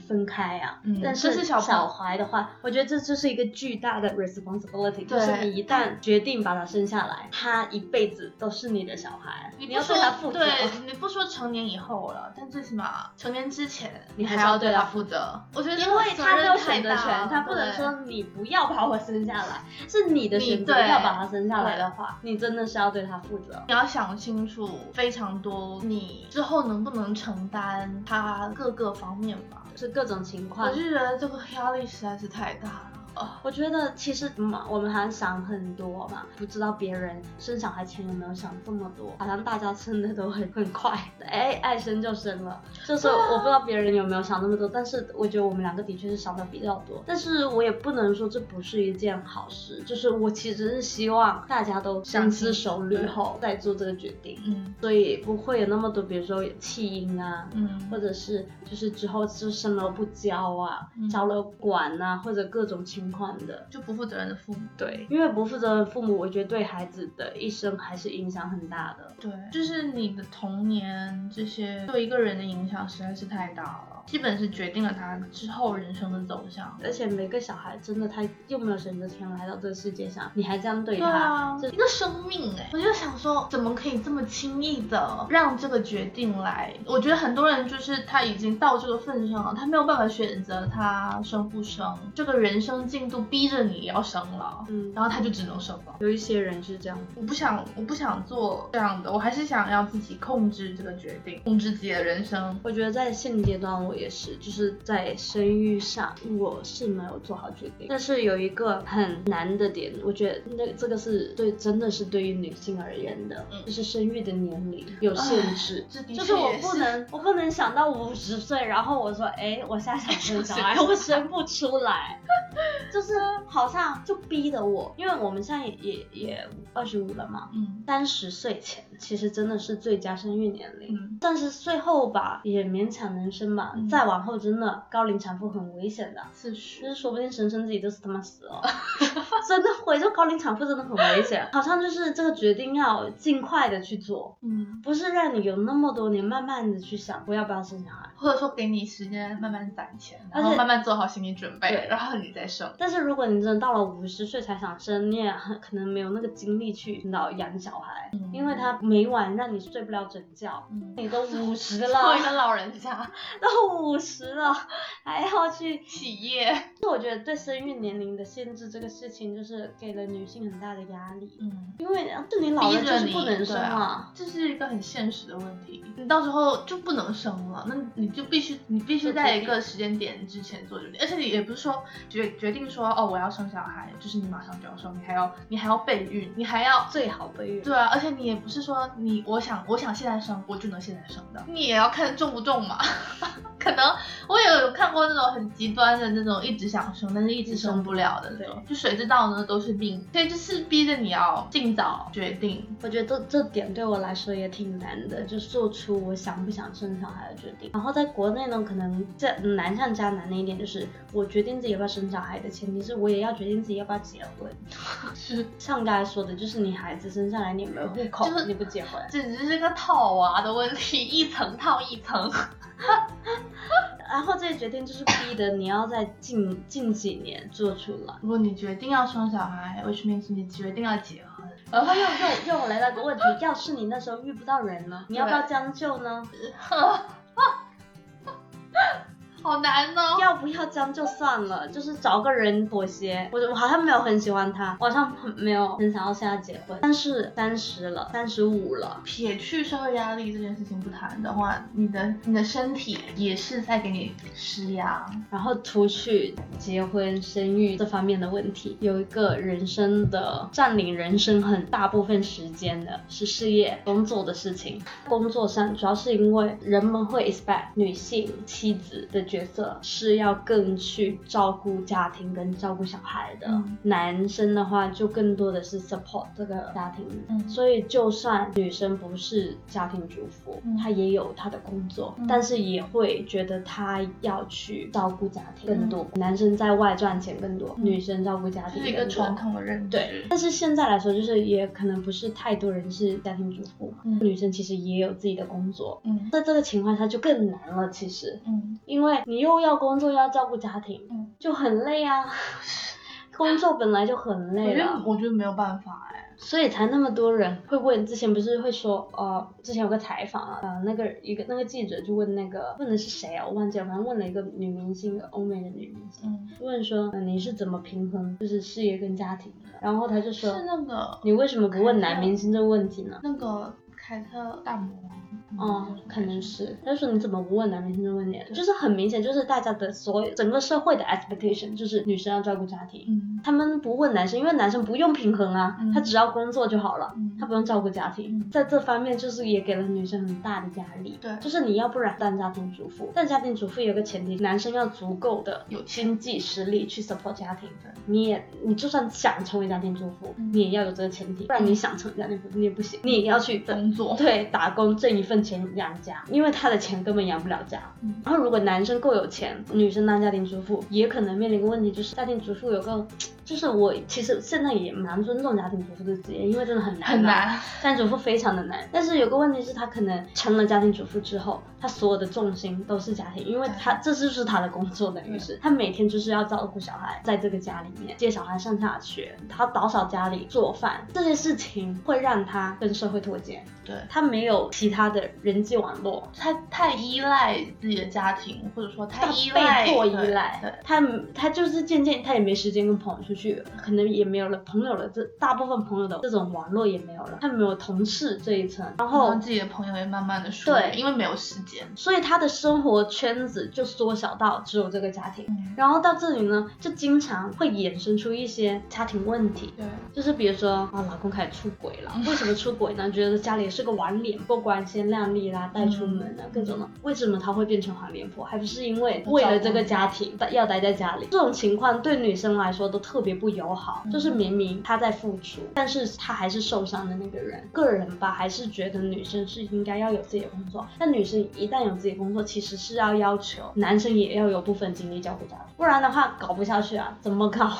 分开啊。嗯但是小孩的话，我觉得这就是一个巨大的 responsibility，就是你一旦决定把他生下来，他一辈子都是你的小孩，你要对他负责。对，你不说成年以后了，但最起码成年之前，你还是要对他负负责。我觉得因为他没有选择权，他不能说你不要把我生下来，是你的选择要把他生下来的话，你真的是要对他负责。你要想清楚非常多，你之后能不能承担他各个方面吧。就是各种情况我，就觉得这个压力实在是太大了。我觉得其实嘛，我们还想很多嘛，不知道别人生小孩前有没有想这么多，好像大家生的都很很快，哎，爱生就生了，就是我不知道别人有没有想那么多，但是我觉得我们两个的确是想的比较多，但是我也不能说这不是一件好事，就是我其实是希望大家都深思熟虑后再做这个决定，嗯，所以不会有那么多，比如说有弃婴啊，嗯。或者是就是之后就生了不教啊，交了管啊，或者各种情况的。就不负责任的父母。对，因为不负责任的父母，我觉得对孩子的一生还是影响很大的。对，就是你的童年这些对一个人的影响实在是太大了，基本是决定了他之后人生的走向。而且每个小孩真的，他又没有选择权来到这个世界上，你还这样对对他，啊，这一个生命哎、我就想说，怎么可以这么轻易的让这个决定来？我觉得很多人就是他已经到这个份上了，他没有办法选择他生不生，这个人生进度逼着你要生了，嗯，然后他就只能生了。有一些人是这样。我不想，我不想做这样的，我还是想要自己控制这个决定，控制自己的人生。我觉得在现阶段我也是，就是在生育上我是没有做好决定，但是有一个很难的点，我觉得那这个是对真的是对于女性而言的，嗯。就是生育的年龄有限制。就是我不能，我不能想到五十岁，然后我说，哎，我现在想生小孩，我生不出来，就是好像就逼得我，因为我们现在也也也二十五了嘛，嗯。三十岁前其实真的是最佳生育年龄，嗯。三十岁后吧也勉强能生吧，嗯再往后真的高龄产妇很危险的，四就，是说不定生生自己就是他妈死了，真的会，就高龄产妇真的很危险，好像就是这个决定要尽快的去做，嗯，不是让你有那么多年慢慢的去想我要不要生小孩。或者说给你时间慢慢攒钱，然后慢慢做好心理准备，然后你再生。但是如果你真的到了五十岁才想生，你也很可能没有那个精力去老养小孩，嗯因为他每晚让你睡不了整觉，嗯，你都五十 作了为一，个老人家，都五十了，还要去。企业，我觉得对生育年龄的限制这个事情，就是给了女性很大的压力，嗯，因为对你老了就不能生对啊，这是一个很现实的问题。你到时候就不能生了，那你就必须，你必须在一个时间点之前做决定，而且你也不是说决决定说哦我要生小孩，就是你马上就要生，你还要你还要备孕，你还要最好备孕。对啊，而且你也不是说你我想我想现在生我就能现在生的，你也要看重不重嘛。可能我也有看过那种很极端的那种一直想生但是一直生不了的那种，就谁知道呢都是病，所以就是逼着你要尽早决定。我觉得这这点对我来说也挺难的，就做出我想不想生小孩的决定。然后在国内呢，可能这难上加难的一点就是，我决定自己要不要生小孩的前提是我也要决定自己要不要结婚。是，像刚才说的，就是你孩子生下来你没有户口，就是你不结婚，简直是个套娃的问题，一层套一层。然后这个决定就是逼的你要在近近几年做出来。如果你决定要生小孩，which means 你决定要结婚，然后又又又来了个问题，要是你那时候遇不到人呢，你要不要将就呢？好难哦。要不要将就算了，就是找个人妥协。我我好像没有很喜欢他，我好像很没有很想要现在结婚。但是三十了，三十五了，撇去社会压力这件事情不谈的话，你的你的身体也是在给你施压。然后除去结婚、生育这方面的问题，有一个人生的占领人生很大部分时间的是事业、工作的事情。工作上主要是因为人们会 expect 女性妻子的角色是要更去照顾家庭跟照顾小孩的，嗯。男生的话就更多的是 support 这个家庭。嗯。所以就算女生不是家庭主妇，嗯。她也有她的工作，嗯。但是也会觉得她要去照顾家庭更多。男生在外赚钱更多，嗯。女生照顾家庭。是一个传统的认知。对，但是现在来说，就是也可能不是太多人是家庭主妇女生其实也有自己的工作。嗯。在这个情况下就更难了，其实，嗯。因为你又要工作又要照顾家庭，嗯，就很累啊。工作本来就很我觉得累了，我觉得没有办法哎。所以才那么多人会问。之前不是会说，呃，之前有个采访啊，呃，那个一个那个记者就问那个问的是谁啊？我忘记了，反正问了一个女明星，欧美的女明星，嗯，问说、呃、你是怎么平衡就是事业跟家庭的？然后他就说是，那个你为什么不问男明星这个问题呢？那个凯特大魔王哦，可能是。他说你怎么不问男明星这个问题？就是很明显，就是大家的所有整个社会的 expectation 就是女生要照顾家庭。嗯，他们不问男生，因为男生不用平衡啊，嗯他只要工作就好了，嗯他不用照顾家庭。嗯在这方面，就是也给了女生很大的压力。对就是你要不然当家庭主妇，但家庭主妇有个前提，男生要足够的有经济实力去 support 家庭对。你也，你就算想成为家庭主妇，嗯你也要有这个前提，不然你想成为家庭主妇，你也不行，你也要去工作。对，打工挣一份钱养家，因为他的钱根本养不了家。嗯然后如果男生够有钱，女生当家庭主妇，也可能面临一个问题，就是家庭主妇有个，就是我其实现在也蛮尊重家庭主妇的职业，因为真的很难，很。难，家庭主妇非常的难，但是有个问题是，他可能成了家庭主妇之后，他所有的重心都是家庭，因为他这就是他的工作，等于是他每天就是要照顾小孩，在这个家里面接小孩上下学，他打扫家里、做饭这些事情，会让他跟社会脱节。对，他没有其他的人际网络，他太依赖自己的家庭，或者说太依赖，被迫依赖对，她她就是渐渐他也没时间跟朋友出去，可能也没有了朋友了，这大部分朋友的这种网络也没有了，他没有同事这一层，然然后后自己的朋友也慢慢的疏对远，因为没有时间。所以他的生活圈子就缩小到只有这个家庭。嗯，然后到这里呢，就经常会衍生出一些家庭问题，对，就是比如说啊，老公开始出轨了，为什么出轨呢？觉得家里是个玩脸，不光鲜亮丽啦，带出门啊，各种的。为什么他会变成黄脸婆？还不是因为为了这个家庭要待在家里？这种情况对女生来说都特别不友好。嗯就是明明他在付出，但是他还是受伤的那个人。个人吧，还是觉得女生是应该要有自己的工作，但女生一旦有自己的工作，其实是要要求男生也要有部分精力照顾家庭，不然的话搞不下去啊，怎么搞？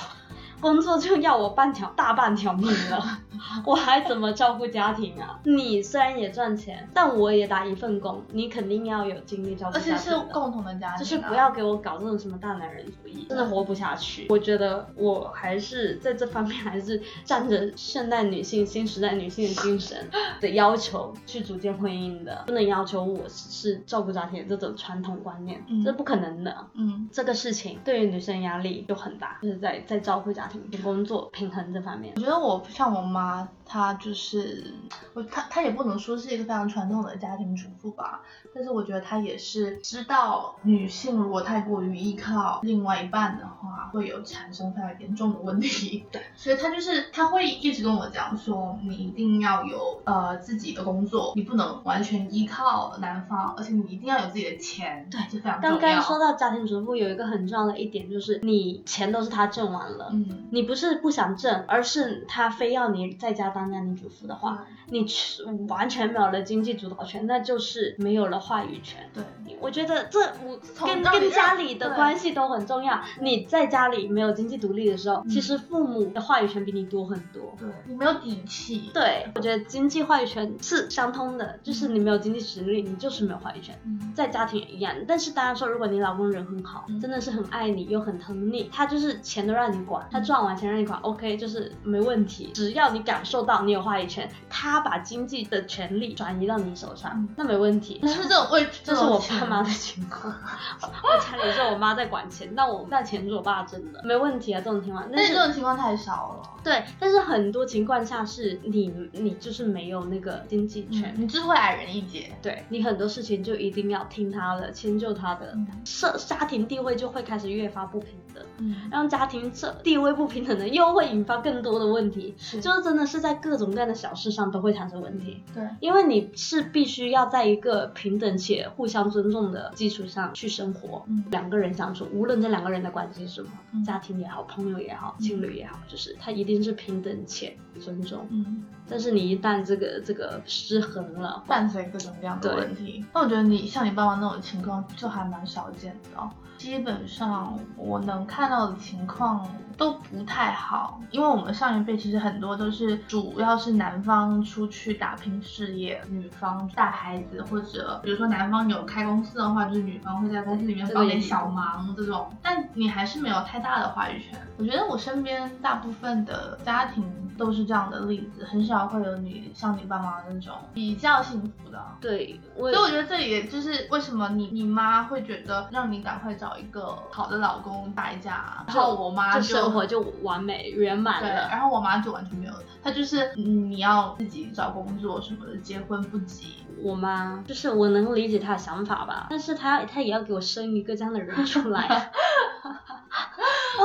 工作就要我半条大半条命了，我还怎么照顾家庭啊？你虽然也赚钱，但我也打一份工，你肯定要有精力照顾而且是。共同的家庭、啊，就是不要给我搞这种什么大男人主义，真的活不下去。我觉得我还是在这方面还是站着现代女性、新时代女性的精神的要求去组建婚姻的，不能要求我是照顾家庭这种传统观念，嗯这不可能的。嗯，这个事情对于女生压力就很大，就是在在照顾家庭跟工作平衡这方面我。觉得我像我妈，她就是我她她也不能说是一个非常传统的家庭主妇吧，但是我觉得她也是知道女性如果太过于依靠另外一半的话，会有产生非常严重的问题。对，所以她就是她会一直跟我讲说，你一定要有呃自己的工作，你不能完全依靠男方，而且你一定要有自己的钱，对这非常重要。刚刚说到家庭主妇有一个很重要的一点，就是你钱都是他挣完了。嗯，你不是不想挣，而是他非要你在家当家庭主妇的话，你去完全没有了经济主导权，那就是没有了话语权。对，我觉得这我跟跟家里的关系都很重要。你在家里没有经济独立的时候，嗯其实父母的话语权比你多很多。对你没有底气。对，我觉得经济话语权是相通的，就是你没有经济实力，你就是没有话语权。嗯，在家庭也一样，但是当然说，如果你老公人很好，嗯真的是很爱你又很疼你，他就是钱都让你管，他赚完钱让你管，OK，就是没问题。只要你感受到你有话语权，他把经济的权利转移到你手上，嗯。那没问题。但是这种位这是我爸妈的情况，我家里是我妈在管钱，但我但钱是我爸挣的，没问题啊，这种情况。但是这种情况太少了。对，但是很多情况下是你你就是没有那个经济权，你就是会矮人一截。对你很多事情就一定要听他的，迁就他的，嗯。社家庭地位就会开始越发不平等，嗯，让家庭这地位不平等的，又会引发更多的问题，是。就是真的是在各种各样的小事上都会产生问题，对，因为你是必须要在一个平等且互相尊重的基础上去生活，嗯。两个人相处，无论这两个人的关系是什么，嗯。家庭也好，朋友也好，嗯情侣也好，就是他一定是平等且尊重，嗯，但是你一旦这个这个失衡了，伴随各种各样的问题。那我觉得你像你爸妈那种情况就还蛮少见的哦。基本上我能看到的情况都不太好，因为我们上一辈其实很多都是主要是男方出去打拼事业，女方带孩子，或者比如说男方有开公司的话，就是女方会在公司里面帮点小忙这种，但你还是没有太大的话语权。我觉得我身边大部分的家庭都是这样的例子，很少会有你像你爸妈那种比较幸福的。对，所以我觉得这也就是为什么你你妈会觉得让你赶快找一个好的老公待嫁，然后我妈就就生活就完美圆满对，了。然后我妈就完全没有，她就是嗯你要自己找工作什么的，结婚不急。我妈，就是我能理解她的想法吧，但是她她也要给我生一个这样的人出来。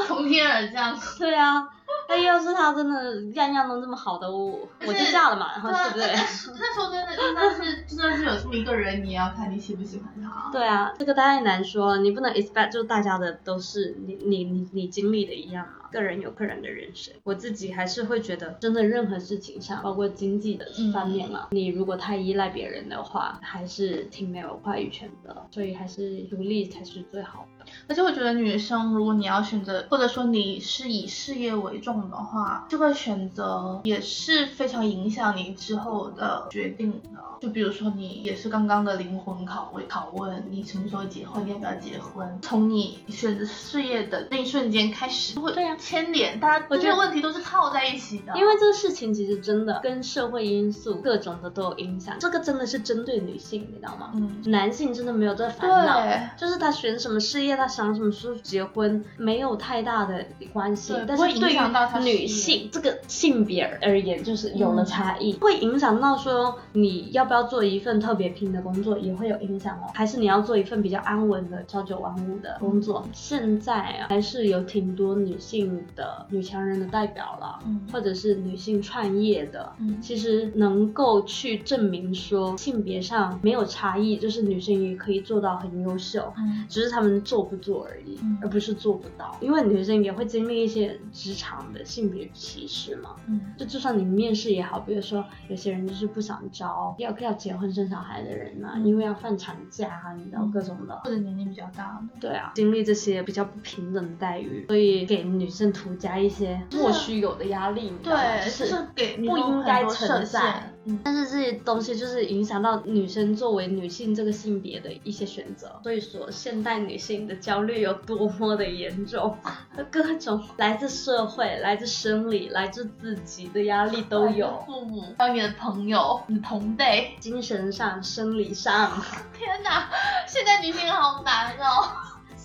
从天而降。对啊。那要是他真的样样都这么好的，我我就嫁了嘛，然后对不对？那说真的，就算是就算是有这么一个人，你也要看你喜不喜欢他。对啊，这个当然难说了，你不能 expect 就大家的都是你你你你经历的一样嘛。个人有个人的人生，我自己还是会觉得，真的任何事情上，包括经济的方面嘛，你如果太依赖别人的话，还是挺没有话语权的。所以还是独立才是最好的。而且我觉得女生，如果你要选择，或者说你是以事业为重的话，这个选择也是非常影响你之后的决定的。就比如说你也是刚刚的灵魂拷问，拷问你什么时候结婚，要不要结婚？从你选择事业的那一瞬间开始，会对呀牵连，大家这些问题都是套在一起的。因为这个事情其实真的跟社会因素各种的都有影响，这个真的是针对女性，你知道吗？嗯，男性真的没有这烦恼，就是他选什么事业，他想什么时候结婚，没有太大的关系。但是对于女性这个性别而言，就是有了差异，会影响到说你要。不要做一份特别拼的工作也会有影响哦，还是你要做一份比较安稳的朝九晚五的工作？现在啊，还是有挺多女性的女强人的代表了，嗯，或者是女性创业的，嗯，其实能够去证明说性别上没有差异，就是女生也可以做到很优秀，嗯，只是她们做不做而已，而不是做不到，因为女生也会经历一些职场的性别歧视嘛，嗯，就就算你面试也好，比如说有些人就是不想招，要。要结婚生小孩的人嘛，因为要放产假啊，你知道各种的，或者年龄比较大的，对啊，经历这些比较不平等的待遇，所以给女生涂加一些莫须有的压力，对，就是给不应该存在。但是这些东西就是影响到女生作为女性这个性别的一些选择。所以说，现代女性的焦虑有多么的严重，各种来自社会、来自生理、来自自己的压力都有。父母、还有你的朋友、你同辈、精神上、生理上。天哪，现在女性好难哦，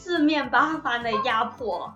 四面八方的压迫。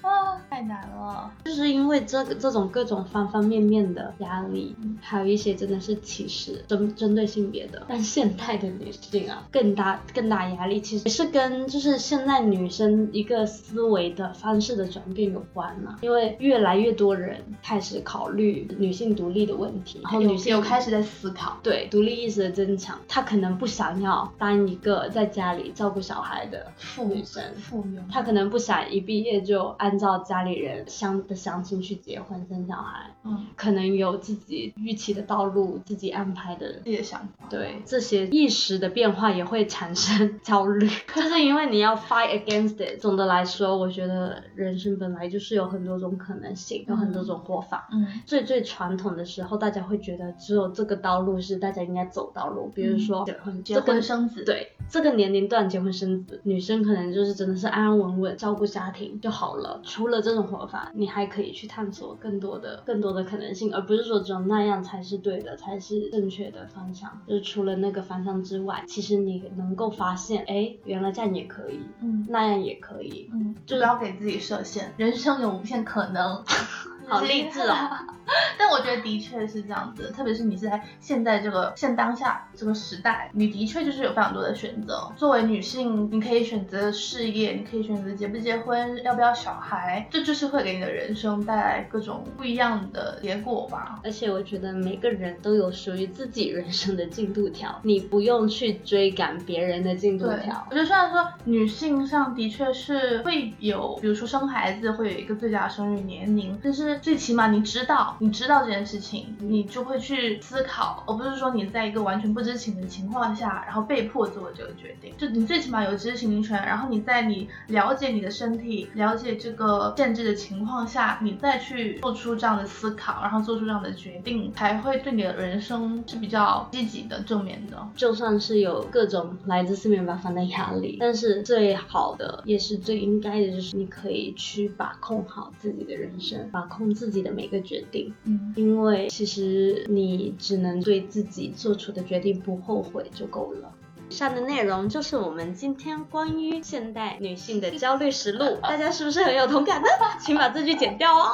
啊，太难了，就是因为这个这种各种方方面面的压力，还有一些真的是歧视针针对性别的。但现代的女性啊，更大更大压力，其实是跟就是现在女生一个思维的方式的转变有关了。因为越来越多人开始考虑女性独立的问题，然后女性又开始在思考，对独立意识的增强，她可能不想要当一个在家里照顾小孩的妇女生，妇女，她可能不想一毕业就按。照家里人相的相亲去结婚生小孩，嗯，可能有自己预期的道路，自己安排的。自己的想法，对这些意识的变化也会产生焦虑，就是因为你要 fight against it。总的来说，我觉得人生本来就是有很多种可能性，有很多种活法。嗯，最最传统的时候，大家会觉得只有这个道路是大家应该走道路，比如说结婚、结婚生子，对这个年龄段结婚生子，女生可能就是真的是安安稳稳照顾家庭就好了。除了这种活法，你还可以去探索更多的、更多的可能性，而不是说只有那样才是对的，才是正确的方向。就是除了那个方向之外，其实你能够发现，哎，原来这样也可以，嗯，那样也可以，嗯，就不要给自己设限，人生有无限可能。好励志哦！但我觉得的确是这样子，特别是你是在现在这个现当下这个时代，你的确就是有非常多的选择。作为女性，你可以选择事业，你可以选择结不结婚，要不要小孩，这就是会给你的人生带来各种不一样的结果吧。而且我觉得每个人都有属于自己人生的进度条，你不用去追赶别人的进度条。我觉得虽然说女性上的确是会有，比如说生孩子会有一个最佳生育年龄，但是。最起码你知道，你知道这件事情，你就会去思考，而不是说你在一个完全不知情的情况下，然后被迫做这个决定。就你最起码有知情权，然后你在你了解你的身体、了解这个限制的情况下，你再去做出这样的思考，然后做出这样的决定，才会对你的人生是比较积极的、正面的。就算是有各种来自四面八方的压力，但是最好的也是最应该的，就是你可以去把控好自己的人生，把控。自己的每个决定，嗯，因为其实你只能对自己做出的决定不后悔就够了。以上的内容就是我们今天关于现代女性的焦虑实录，大家是不是很有同感呢？请把这句剪掉哦。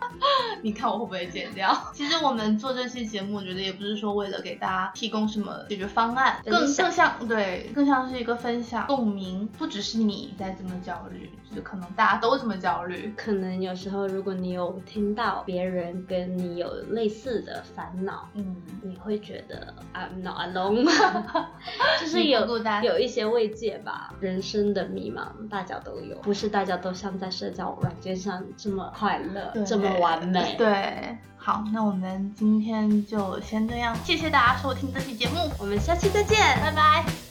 你看我会不会剪掉？其实我们做这期节目，我觉得也不是说为了给大家提供什么解决方案，更更像对，更像是一个分享共鸣。不只是你在这么焦虑，就可能大家都这么焦虑。可能有时候如果你有听到别人跟你有类似的烦恼，嗯，你会觉得 I'm not alone，就是有有一些慰藉吧。人生的迷茫，大家都有，不是大家都像在社交软件上这么快乐，这么完美。对，好，那我们今天就先这样，谢谢大家收听这期节目，我们下期再见，拜拜。